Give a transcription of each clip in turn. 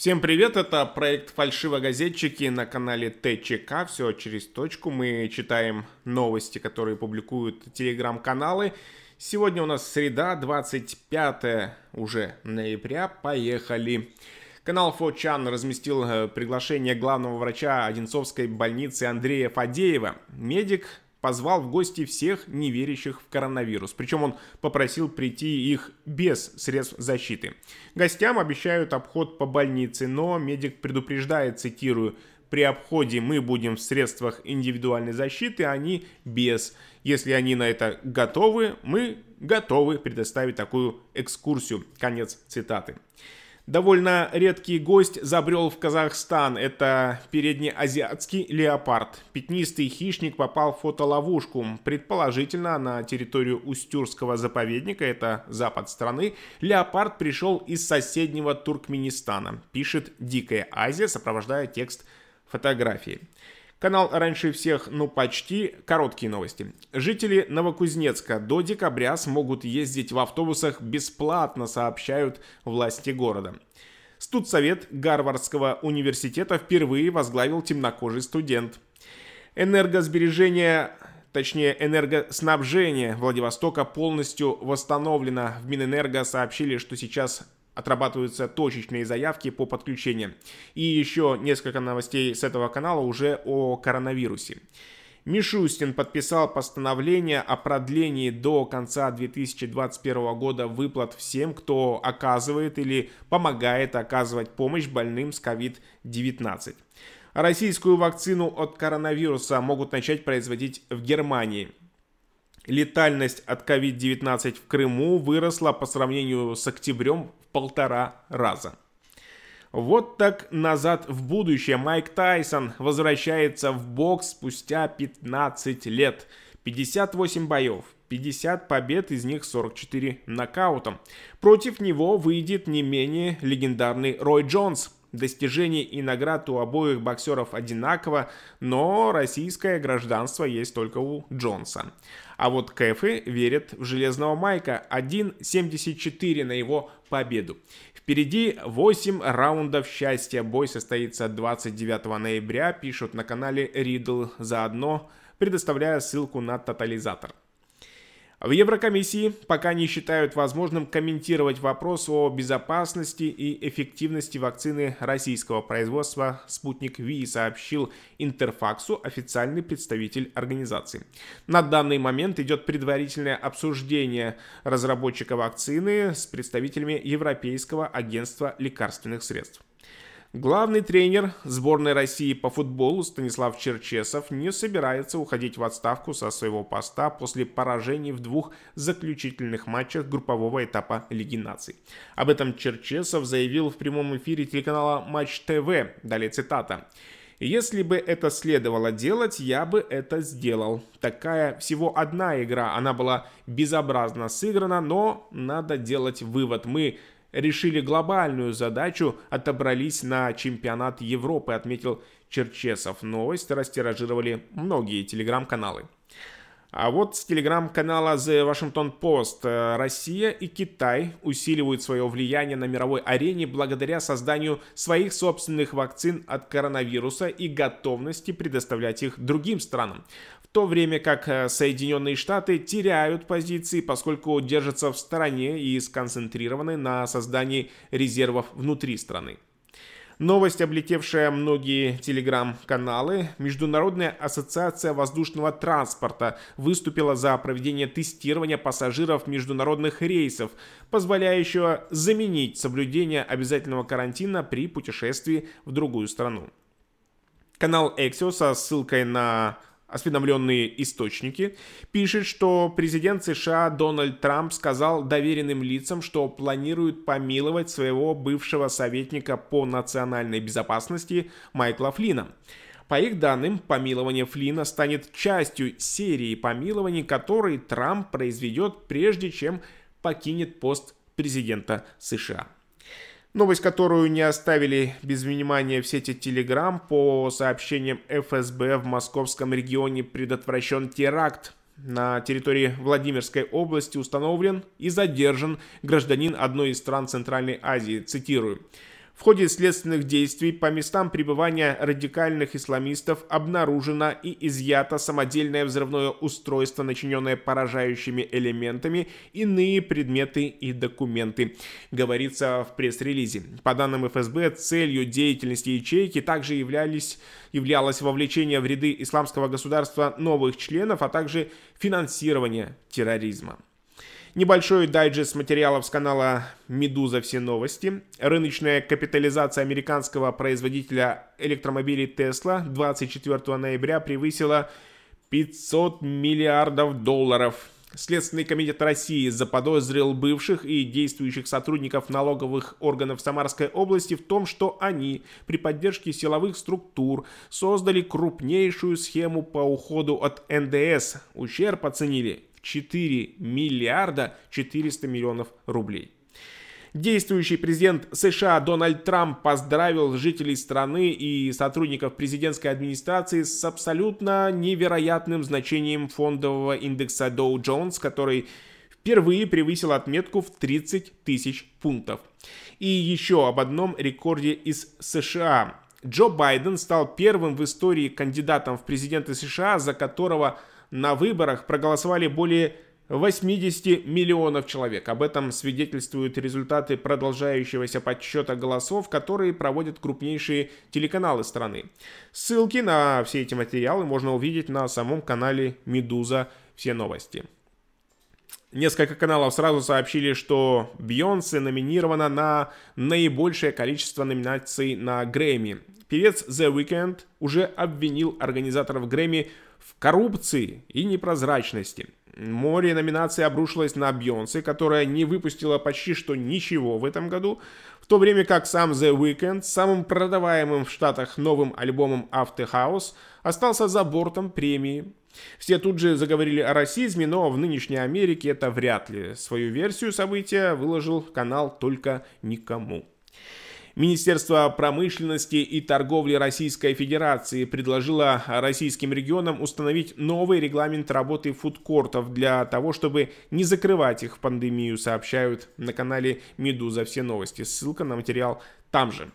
Всем привет, это проект «Фальшивогазетчики» на канале ТЧК. Все через точку. Мы читаем новости, которые публикуют телеграм-каналы. Сегодня у нас среда, 25 уже ноября. Поехали. Канал Фочан разместил э, приглашение главного врача Одинцовской больницы Андрея Фадеева. Медик позвал в гости всех неверящих в коронавирус. Причем он попросил прийти их без средств защиты. Гостям обещают обход по больнице, но медик предупреждает, цитирую, при обходе мы будем в средствах индивидуальной защиты, а они без. Если они на это готовы, мы готовы предоставить такую экскурсию. Конец цитаты. Довольно редкий гость забрел в Казахстан. Это переднеазиатский леопард. Пятнистый хищник попал в фотоловушку. Предположительно, на территорию Устюрского заповедника, это запад страны, леопард пришел из соседнего Туркменистана. Пишет Дикая Азия, сопровождая текст фотографии. Канал раньше всех, ну почти, короткие новости. Жители Новокузнецка до декабря смогут ездить в автобусах бесплатно, сообщают власти города. Студсовет Гарвардского университета впервые возглавил темнокожий студент. Энергосбережение точнее энергоснабжение Владивостока полностью восстановлено. В Минэнерго сообщили, что сейчас отрабатываются точечные заявки по подключению. И еще несколько новостей с этого канала уже о коронавирусе. Мишустин подписал постановление о продлении до конца 2021 года выплат всем, кто оказывает или помогает оказывать помощь больным с COVID-19. Российскую вакцину от коронавируса могут начать производить в Германии. Летальность от COVID-19 в Крыму выросла по сравнению с октябрем в полтора раза. Вот так назад в будущее Майк Тайсон возвращается в бокс спустя 15 лет. 58 боев, 50 побед, из них 44 нокаутом. Против него выйдет не менее легендарный Рой Джонс. Достижений и наград у обоих боксеров одинаково, но российское гражданство есть только у Джонса. А вот Кэфы верят в железного Майка 1.74 на его победу. Впереди 8 раундов счастья. Бой состоится 29 ноября, пишут на канале Ридл. Заодно предоставляя ссылку на тотализатор. В Еврокомиссии пока не считают возможным комментировать вопрос о безопасности и эффективности вакцины российского производства «Спутник Ви», сообщил Интерфаксу официальный представитель организации. На данный момент идет предварительное обсуждение разработчика вакцины с представителями Европейского агентства лекарственных средств. Главный тренер сборной России по футболу Станислав Черчесов не собирается уходить в отставку со своего поста после поражений в двух заключительных матчах группового этапа Лиги наций. Об этом Черчесов заявил в прямом эфире телеканала Матч ТВ. Далее цитата. Если бы это следовало делать, я бы это сделал. Такая всего одна игра, она была безобразно сыграна, но надо делать вывод. Мы решили глобальную задачу, отобрались на чемпионат Европы, отметил Черчесов. Новость растиражировали многие телеграм-каналы. А вот с телеграм-канала The Washington Post э, Россия и Китай усиливают свое влияние на мировой арене благодаря созданию своих собственных вакцин от коронавируса и готовности предоставлять их другим странам. То время как э, Соединенные Штаты теряют позиции, поскольку держатся в стороне и сконцентрированы на создании резервов внутри страны. Новость, облетевшая многие телеграм-каналы, Международная ассоциация воздушного транспорта выступила за проведение тестирования пассажиров международных рейсов, позволяющего заменить соблюдение обязательного карантина при путешествии в другую страну. Канал Exio со ссылкой на осведомленные источники, пишет, что президент США Дональд Трамп сказал доверенным лицам, что планирует помиловать своего бывшего советника по национальной безопасности Майкла Флина. По их данным, помилование Флина станет частью серии помилований, которые Трамп произведет прежде чем покинет пост президента США. Новость, которую не оставили без внимания в сети Telegram, по сообщениям ФСБ в московском регионе предотвращен теракт. На территории Владимирской области установлен и задержан гражданин одной из стран Центральной Азии. Цитирую. В ходе следственных действий по местам пребывания радикальных исламистов обнаружено и изъято самодельное взрывное устройство, начиненное поражающими элементами, иные предметы и документы, говорится в пресс-релизе. По данным ФСБ, целью деятельности ячейки также являлись, являлось вовлечение в ряды исламского государства новых членов, а также финансирование терроризма. Небольшой дайджест материалов с канала «Медуза. Все новости». Рыночная капитализация американского производителя электромобилей Tesla 24 ноября превысила 500 миллиардов долларов. Следственный комитет России заподозрил бывших и действующих сотрудников налоговых органов Самарской области в том, что они при поддержке силовых структур создали крупнейшую схему по уходу от НДС. Ущерб оценили 4 миллиарда 400 миллионов рублей. Действующий президент США Дональд Трамп поздравил жителей страны и сотрудников президентской администрации с абсолютно невероятным значением фондового индекса Dow Jones, который впервые превысил отметку в 30 тысяч пунктов. И еще об одном рекорде из США. Джо Байден стал первым в истории кандидатом в президенты США, за которого на выборах проголосовали более 80 миллионов человек. Об этом свидетельствуют результаты продолжающегося подсчета голосов, которые проводят крупнейшие телеканалы страны. Ссылки на все эти материалы можно увидеть на самом канале «Медуза. Все новости». Несколько каналов сразу сообщили, что Бейонсе номинирована на наибольшее количество номинаций на Грэмми. Певец The Weeknd уже обвинил организаторов Грэмми в коррупции и непрозрачности. Море номинаций обрушилось на Бьонсе, которая не выпустила почти что ничего в этом году, в то время как сам The Weeknd, самым продаваемым в Штатах новым альбомом After House, остался за бортом премии. Все тут же заговорили о расизме, но в нынешней Америке это вряд ли. Свою версию события выложил канал только никому. Министерство промышленности и торговли Российской Федерации предложило российским регионам установить новый регламент работы фудкортов для того, чтобы не закрывать их в пандемию, сообщают на канале «Медуза. Все новости». Ссылка на материал там же.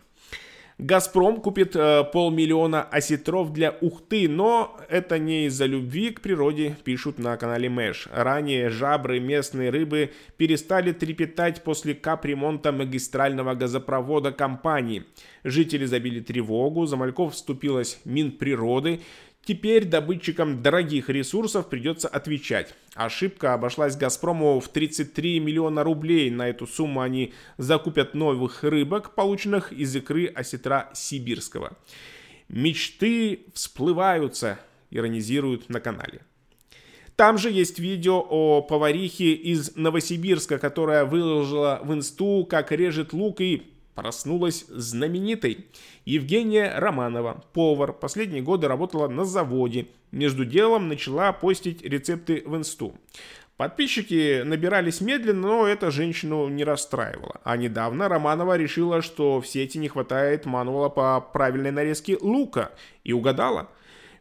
Газпром купит э, полмиллиона осетров для Ухты, но это не из-за любви к природе, пишут на канале Мэш. Ранее жабры местной рыбы перестали трепетать после капремонта магистрального газопровода компании. Жители забили тревогу, за мальков вступилась Минприроды, Теперь добытчикам дорогих ресурсов придется отвечать. Ошибка обошлась «Газпрому» в 33 миллиона рублей. На эту сумму они закупят новых рыбок, полученных из икры осетра сибирского. Мечты всплываются, иронизируют на канале. Там же есть видео о поварихе из Новосибирска, которая выложила в инсту, как режет лук и проснулась знаменитой. Евгения Романова, повар, последние годы работала на заводе. Между делом начала постить рецепты в инсту. Подписчики набирались медленно, но это женщину не расстраивало. А недавно Романова решила, что в сети не хватает мануала по правильной нарезке лука. И угадала.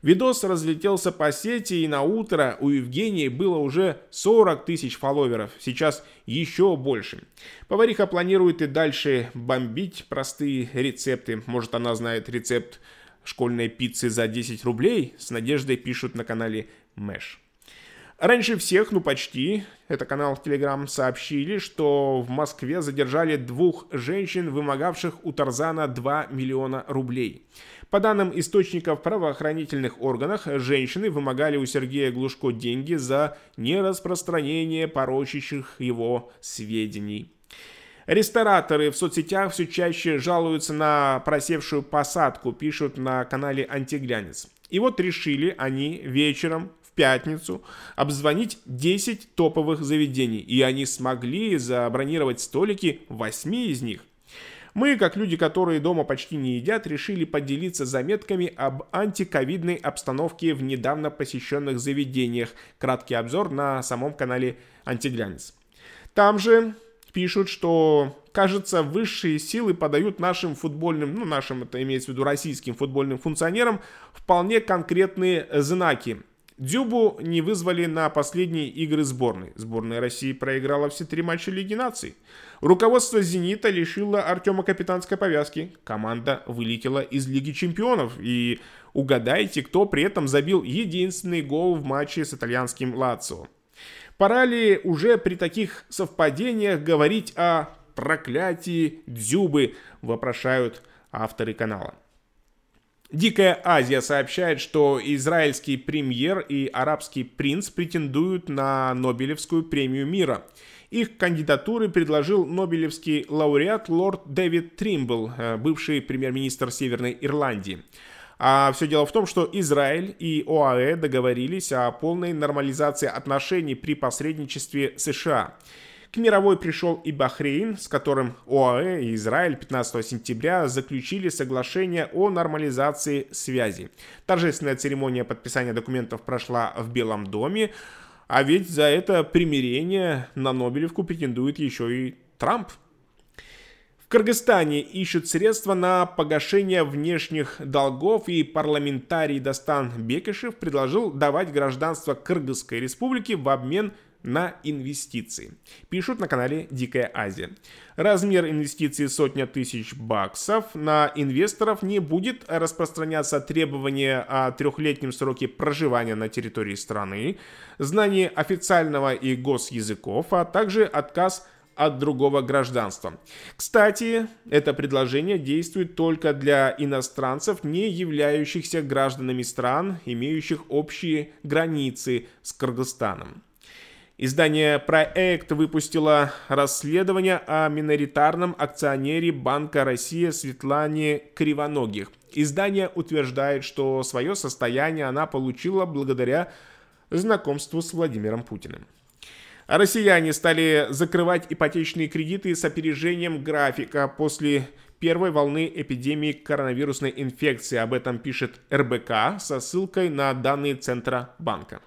Видос разлетелся по сети, и на утро у Евгении было уже 40 тысяч фолловеров, сейчас еще больше. Повариха планирует и дальше бомбить простые рецепты. Может, она знает рецепт школьной пиццы за 10 рублей? С надеждой пишут на канале Мэш. Раньше всех, ну почти, это канал в Telegram, сообщили, что в Москве задержали двух женщин, вымогавших у Тарзана 2 миллиона рублей. По данным источников правоохранительных органах, женщины вымогали у Сергея Глушко деньги за нераспространение порочащих его сведений. Рестораторы в соцсетях все чаще жалуются на просевшую посадку, пишут на канале Антиглянец. И вот решили они вечером пятницу обзвонить 10 топовых заведений, и они смогли забронировать столики в 8 из них – мы, как люди, которые дома почти не едят, решили поделиться заметками об антиковидной обстановке в недавно посещенных заведениях. Краткий обзор на самом канале Антиглянец. Там же пишут, что, кажется, высшие силы подают нашим футбольным, ну, нашим, это имеется в виду российским футбольным функционерам, вполне конкретные знаки. Дзюбу не вызвали на последние игры сборной. Сборная России проиграла все три матча Лиги наций. Руководство «Зенита» лишило Артема капитанской повязки. Команда вылетела из Лиги чемпионов. И угадайте, кто при этом забил единственный гол в матче с итальянским «Лацио». Пора ли уже при таких совпадениях говорить о проклятии Дзюбы, вопрошают авторы канала. Дикая Азия сообщает, что израильский премьер и арабский принц претендуют на Нобелевскую премию мира. Их кандидатуры предложил нобелевский лауреат лорд Дэвид Тримбл, э, бывший премьер-министр Северной Ирландии. А все дело в том, что Израиль и ОАЭ договорились о полной нормализации отношений при посредничестве США. К мировой пришел и Бахрейн, с которым ОАЭ и Израиль 15 сентября заключили соглашение о нормализации связи. Торжественная церемония подписания документов прошла в Белом доме, а ведь за это примирение на Нобелевку претендует еще и Трамп. В Кыргызстане ищут средства на погашение внешних долгов, и парламентарий Дастан Бекишев предложил давать гражданство Кыргызской республики в обмен на инвестиции. Пишут на канале Дикая Азия. Размер инвестиций сотня тысяч баксов. На инвесторов не будет распространяться требование о трехлетнем сроке проживания на территории страны, знание официального и госязыков, а также отказ от другого гражданства. Кстати, это предложение действует только для иностранцев, не являющихся гражданами стран, имеющих общие границы с Кыргызстаном. Издание «Проект» выпустило расследование о миноритарном акционере Банка России Светлане Кривоногих. Издание утверждает, что свое состояние она получила благодаря знакомству с Владимиром Путиным. Россияне стали закрывать ипотечные кредиты с опережением графика после первой волны эпидемии коронавирусной инфекции. Об этом пишет РБК со ссылкой на данные Центра банка.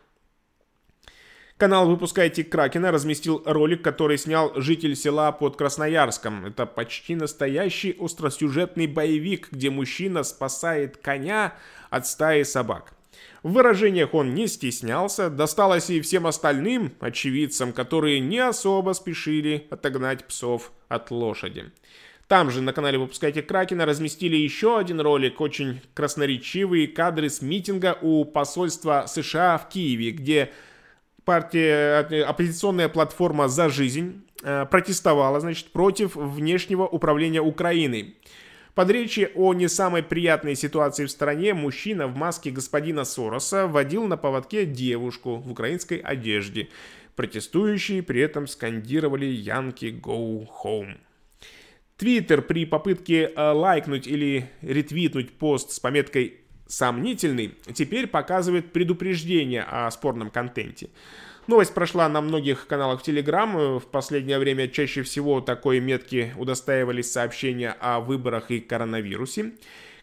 Канал «Выпускайте Кракена» разместил ролик, который снял житель села под Красноярском. Это почти настоящий остросюжетный боевик, где мужчина спасает коня от стаи собак. В выражениях он не стеснялся, досталось и всем остальным очевидцам, которые не особо спешили отогнать псов от лошади. Там же на канале «Выпускайте Кракена» разместили еще один ролик, очень красноречивые кадры с митинга у посольства США в Киеве, где партия, оппозиционная платформа «За жизнь» э, протестовала, значит, против внешнего управления Украиной. Под речи о не самой приятной ситуации в стране мужчина в маске господина Сороса водил на поводке девушку в украинской одежде. Протестующие при этом скандировали «Янки, go home». Твиттер при попытке э, лайкнуть или ретвитнуть пост с пометкой сомнительный, теперь показывает предупреждение о спорном контенте. Новость прошла на многих каналах Telegram. В последнее время чаще всего такой метки удостаивались сообщения о выборах и коронавирусе.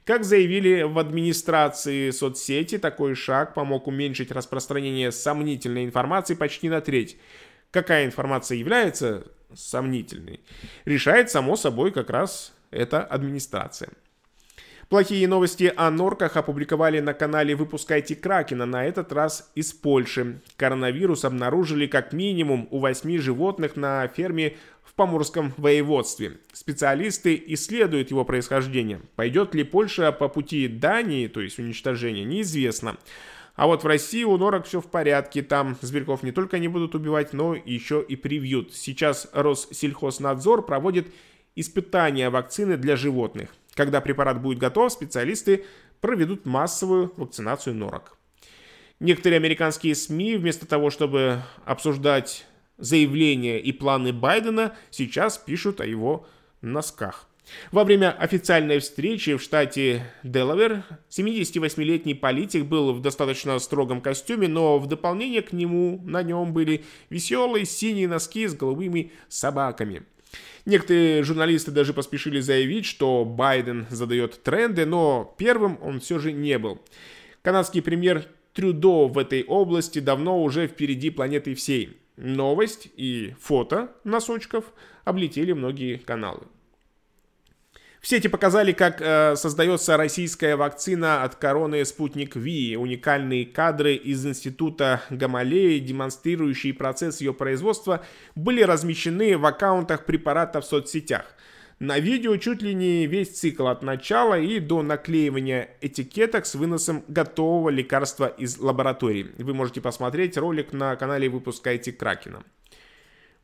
Как заявили в администрации соцсети, такой шаг помог уменьшить распространение сомнительной информации почти на треть. Какая информация является сомнительной, решает само собой как раз эта администрация. Плохие новости о норках опубликовали на канале «Выпускайте Кракена», на этот раз из Польши. Коронавирус обнаружили как минимум у восьми животных на ферме в Поморском воеводстве. Специалисты исследуют его происхождение. Пойдет ли Польша по пути Дании, то есть уничтожения, неизвестно. А вот в России у норок все в порядке. Там зверьков не только не будут убивать, но еще и привьют. Сейчас Россельхознадзор проводит испытания вакцины для животных. Когда препарат будет готов, специалисты проведут массовую вакцинацию норок. Некоторые американские СМИ, вместо того, чтобы обсуждать заявления и планы Байдена, сейчас пишут о его носках. Во время официальной встречи в штате Делавер 78-летний политик был в достаточно строгом костюме, но в дополнение к нему на нем были веселые синие носки с голубыми собаками. Некоторые журналисты даже поспешили заявить, что Байден задает тренды, но первым он все же не был. Канадский премьер Трюдо в этой области давно уже впереди планеты всей. Новость и фото носочков облетели многие каналы. В сети показали, как э, создается российская вакцина от короны «Спутник Ви». Уникальные кадры из института Гамалеи, демонстрирующие процесс ее производства, были размещены в аккаунтах препарата в соцсетях. На видео чуть ли не весь цикл от начала и до наклеивания этикеток с выносом готового лекарства из лаборатории. Вы можете посмотреть ролик на канале «Выпускайте Кракена».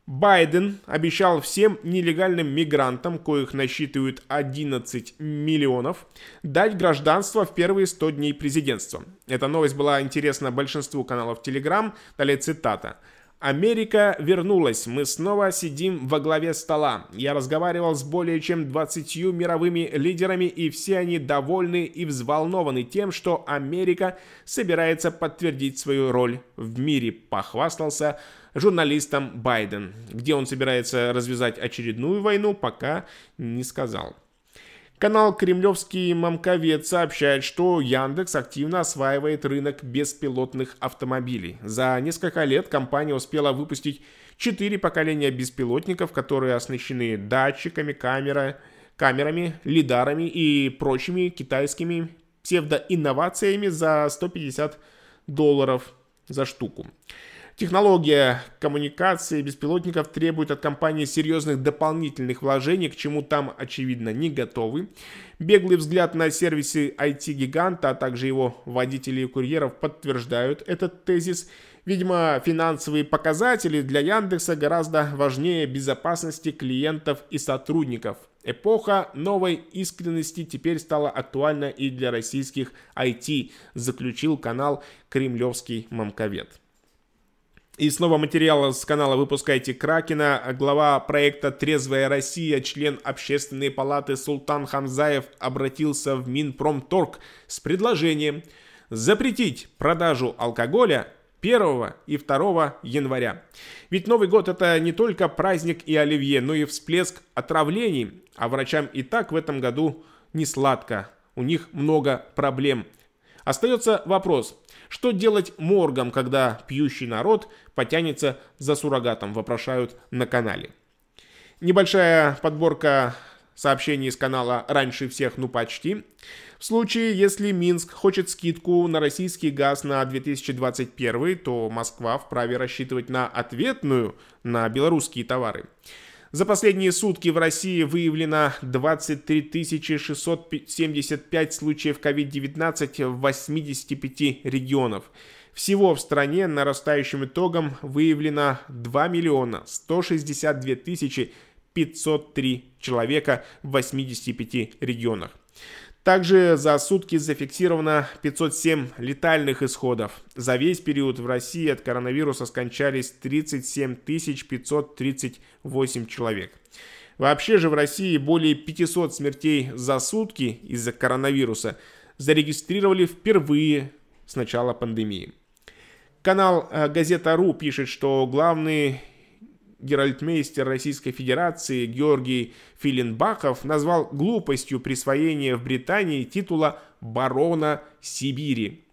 Байден обещал всем нелегальным мигрантам, коих насчитывают 11 миллионов, дать гражданство в первые 100 дней президентства. Эта новость была интересна большинству каналов Telegram. Далее цитата. Америка вернулась. Мы снова сидим во главе стола. Я разговаривал с более чем 20 мировыми лидерами, и все они довольны и взволнованы тем, что Америка собирается подтвердить свою роль в мире, похвастался журналистом Байден. Где он собирается развязать очередную войну, пока не сказал. Канал «Кремлевский мамковед» сообщает, что Яндекс активно осваивает рынок беспилотных автомобилей. За несколько лет компания успела выпустить четыре поколения беспилотников, которые оснащены датчиками, камера, камерами, лидарами и прочими китайскими псевдоинновациями за 150 долларов за штуку. Технология коммуникации беспилотников требует от компании серьезных дополнительных вложений, к чему там, очевидно, не готовы. Беглый взгляд на сервисы IT-гиганта, а также его водителей и курьеров подтверждают этот тезис. Видимо, финансовые показатели для Яндекса гораздо важнее безопасности клиентов и сотрудников. Эпоха новой искренности теперь стала актуальна и для российских IT, заключил канал «Кремлевский мамковед». И снова материал с канала «Выпускайте Кракена». Глава проекта «Трезвая Россия», член Общественной палаты Султан Хамзаев обратился в Минпромторг с предложением запретить продажу алкоголя 1 и 2 января. Ведь Новый год это не только праздник и оливье, но и всплеск отравлений, а врачам и так в этом году не сладко. У них много проблем. Остается вопрос, что делать моргам, когда пьющий народ потянется за суррогатом, вопрошают на канале. Небольшая подборка сообщений из канала «Раньше всех, ну почти». В случае, если Минск хочет скидку на российский газ на 2021, то Москва вправе рассчитывать на ответную на белорусские товары. За последние сутки в России выявлено 23 675 случаев COVID-19 в 85 регионов. Всего в стране нарастающим итогом выявлено 2 миллиона 162 тысячи 503 человека в 85 регионах. Также за сутки зафиксировано 507 летальных исходов. За весь период в России от коронавируса скончались 37 538 человек. Вообще же в России более 500 смертей за сутки из-за коронавируса зарегистрировали впервые с начала пандемии. Канал э, Газета.ру пишет, что главный геральтмейстер Российской Федерации Георгий Филинбахов назвал глупостью присвоения в Британии титула барона Сибири.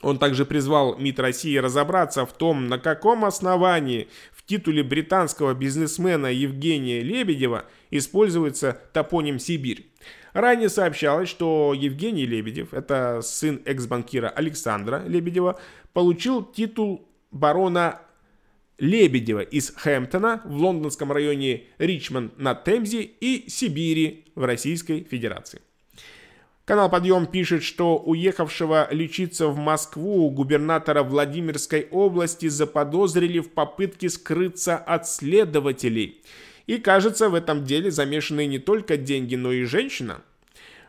Он также призвал МИД России разобраться в том, на каком основании в титуле британского бизнесмена Евгения Лебедева используется топоним «Сибирь». Ранее сообщалось, что Евгений Лебедев, это сын экс-банкира Александра Лебедева, получил титул барона Лебедева из Хэмптона в лондонском районе Ричмонд на Темзе и Сибири в Российской Федерации. Канал «Подъем» пишет, что уехавшего лечиться в Москву губернатора Владимирской области заподозрили в попытке скрыться от следователей. И кажется, в этом деле замешаны не только деньги, но и женщина –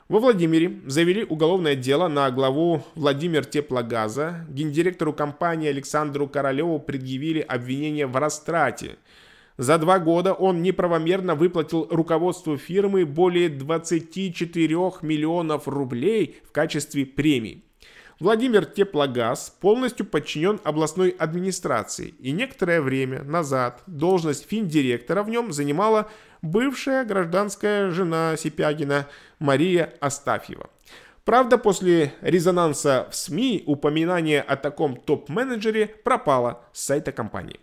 во Владимире завели уголовное дело на главу Владимир Теплогаза. Гендиректору компании Александру Королеву предъявили обвинение в растрате. За два года он неправомерно выплатил руководству фирмы более 24 миллионов рублей в качестве премий. Владимир Теплогаз полностью подчинен областной администрации, и некоторое время назад должность финдиректора в нем занимала бывшая гражданская жена Сипягина Мария Астафьева. Правда, после резонанса в СМИ упоминание о таком топ-менеджере пропало с сайта компании.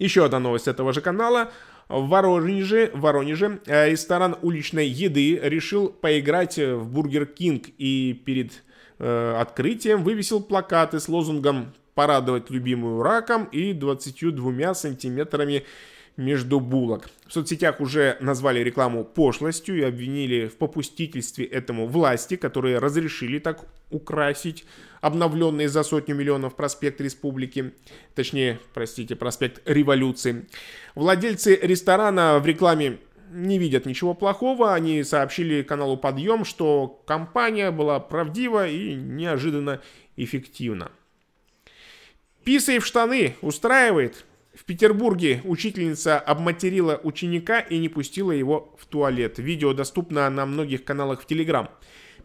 Еще одна новость этого же канала. В Воронеже, в Воронеже э, ресторан уличной еды решил поиграть в Бургер Кинг и перед э, открытием вывесил плакаты с лозунгом «Порадовать любимую раком» и 22 сантиметрами между булок. В соцсетях уже назвали рекламу пошлостью и обвинили в попустительстве этому власти, которые разрешили так украсить обновленный за сотню миллионов проспект Республики, точнее, простите, проспект Революции. Владельцы ресторана в рекламе не видят ничего плохого. Они сообщили каналу Подъем, что компания была правдива и неожиданно эффективна. Писай в штаны устраивает. В Петербурге учительница обматерила ученика и не пустила его в туалет. Видео доступно на многих каналах в Телеграм.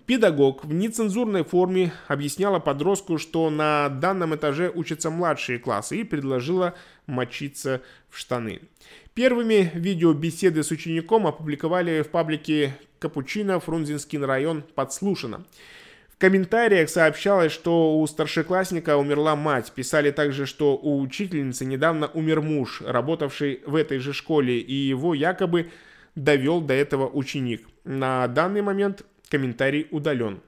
Педагог в нецензурной форме объясняла подростку, что на данном этаже учатся младшие классы и предложила мочиться в штаны. Первыми видеобеседы с учеником опубликовали в паблике Капучино, Фрунзенский район, подслушано комментариях сообщалось, что у старшеклассника умерла мать. Писали также, что у учительницы недавно умер муж, работавший в этой же школе, и его якобы довел до этого ученик. На данный момент комментарий удален.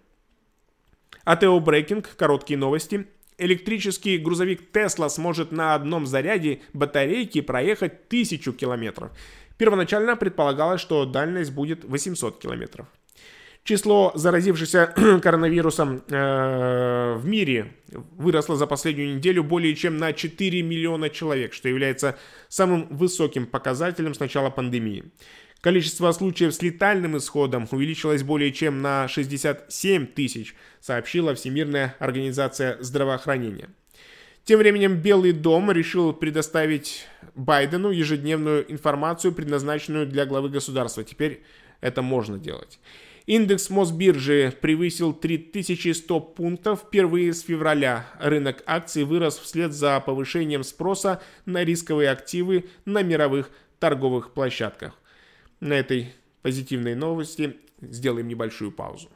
АТО Брейкинг, короткие новости. Электрический грузовик Тесла сможет на одном заряде батарейки проехать тысячу километров. Первоначально предполагалось, что дальность будет 800 километров. Число заразившихся коронавирусом э, в мире выросло за последнюю неделю более чем на 4 миллиона человек, что является самым высоким показателем с начала пандемии. Количество случаев с летальным исходом увеличилось более чем на 67 тысяч, сообщила Всемирная организация здравоохранения. Тем временем Белый дом решил предоставить Байдену ежедневную информацию, предназначенную для главы государства. Теперь это можно делать. Индекс Мосбиржи превысил 3100 пунктов впервые с февраля. Рынок акций вырос вслед за повышением спроса на рисковые активы на мировых торговых площадках. На этой позитивной новости сделаем небольшую паузу.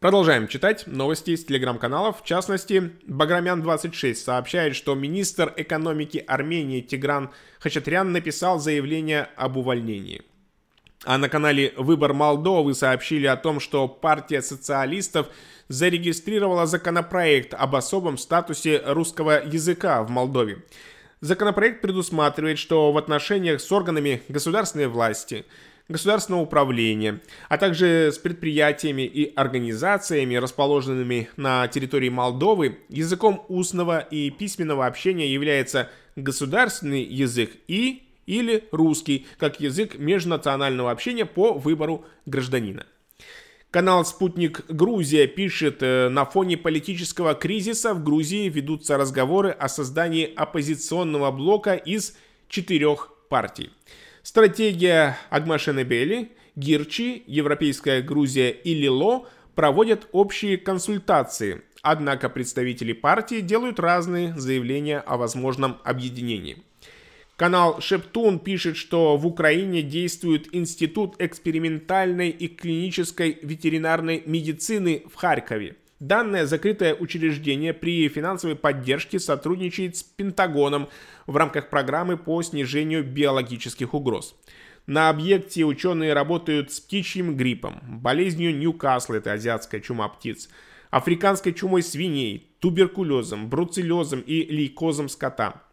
Продолжаем читать новости из телеграм-каналов. В частности, Баграмян26 сообщает, что министр экономики Армении Тигран Хачатрян написал заявление об увольнении. А на канале «Выбор Молдовы» сообщили о том, что партия социалистов зарегистрировала законопроект об особом статусе русского языка в Молдове. Законопроект предусматривает, что в отношениях с органами государственной власти – государственного управления, а также с предприятиями и организациями, расположенными на территории Молдовы, языком устного и письменного общения является государственный язык и или русский, как язык межнационального общения по выбору гражданина. Канал «Спутник Грузия» пишет, э, на фоне политического кризиса в Грузии ведутся разговоры о создании оппозиционного блока из четырех партий. Стратегия Агмашенебели, Гирчи, Европейская Грузия и Лило проводят общие консультации, однако представители партии делают разные заявления о возможном объединении. Канал Шептун пишет, что в Украине действует Институт экспериментальной и клинической ветеринарной медицины в Харькове. Данное закрытое учреждение при финансовой поддержке сотрудничает с Пентагоном в рамках программы по снижению биологических угроз. На объекте ученые работают с птичьим гриппом, болезнью Ньюкасла, это азиатская чума птиц, африканской чумой свиней, туберкулезом, бруцеллезом и лейкозом скота.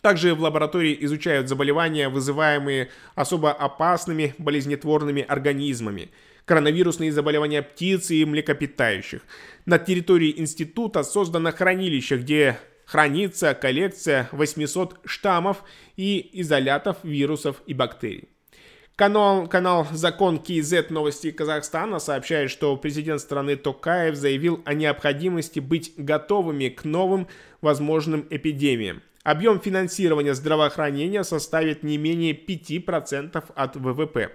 Также в лаборатории изучают заболевания, вызываемые особо опасными болезнетворными организмами – коронавирусные заболевания птиц и млекопитающих. На территории института создано хранилище, где хранится коллекция 800 штаммов и изолятов вирусов и бактерий. Канал, канал «Закон КИЗ. Новости Казахстана» сообщает, что президент страны Токаев заявил о необходимости быть готовыми к новым возможным эпидемиям. Объем финансирования здравоохранения составит не менее 5% от ВВП.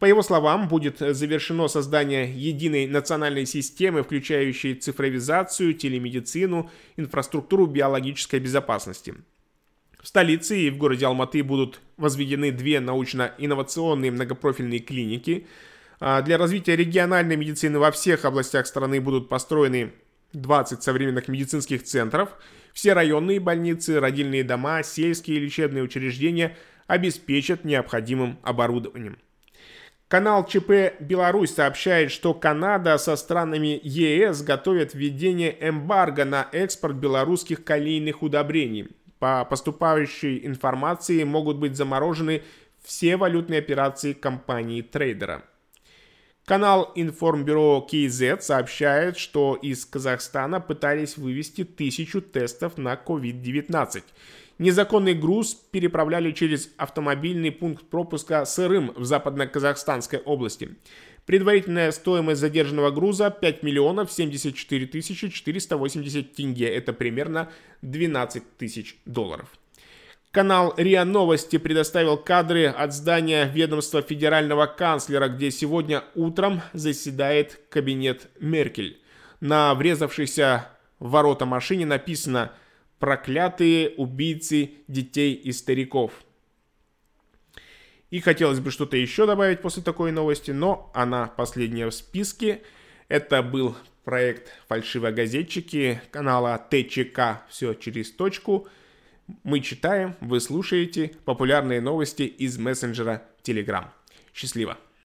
По его словам, будет завершено создание единой национальной системы, включающей цифровизацию, телемедицину, инфраструктуру биологической безопасности. В столице и в городе Алматы будут возведены две научно-инновационные многопрофильные клиники. А для развития региональной медицины во всех областях страны будут построены 20 современных медицинских центров, все районные больницы, родильные дома, сельские лечебные учреждения обеспечат необходимым оборудованием. Канал ЧП «Беларусь» сообщает, что Канада со странами ЕС готовят введение эмбарго на экспорт белорусских калийных удобрений. По поступающей информации могут быть заморожены все валютные операции компании-трейдера. Канал Информбюро KZ сообщает, что из Казахстана пытались вывести тысячу тестов на COVID-19. Незаконный груз переправляли через автомобильный пункт пропуска Сырым в западно-казахстанской области. Предварительная стоимость задержанного груза 5 миллионов 74 тысячи 480 тенге. Это примерно 12 тысяч долларов. Канал РИА Новости предоставил кадры от здания ведомства федерального канцлера, где сегодня утром заседает кабинет Меркель. На врезавшейся в ворота машине написано – проклятые убийцы детей и стариков. И хотелось бы что-то еще добавить после такой новости, но она последняя в списке. Это был проект «Фальшивогазетчики» канала ТЧК «Все через точку». Мы читаем, вы слушаете популярные новости из мессенджера Telegram. Счастливо!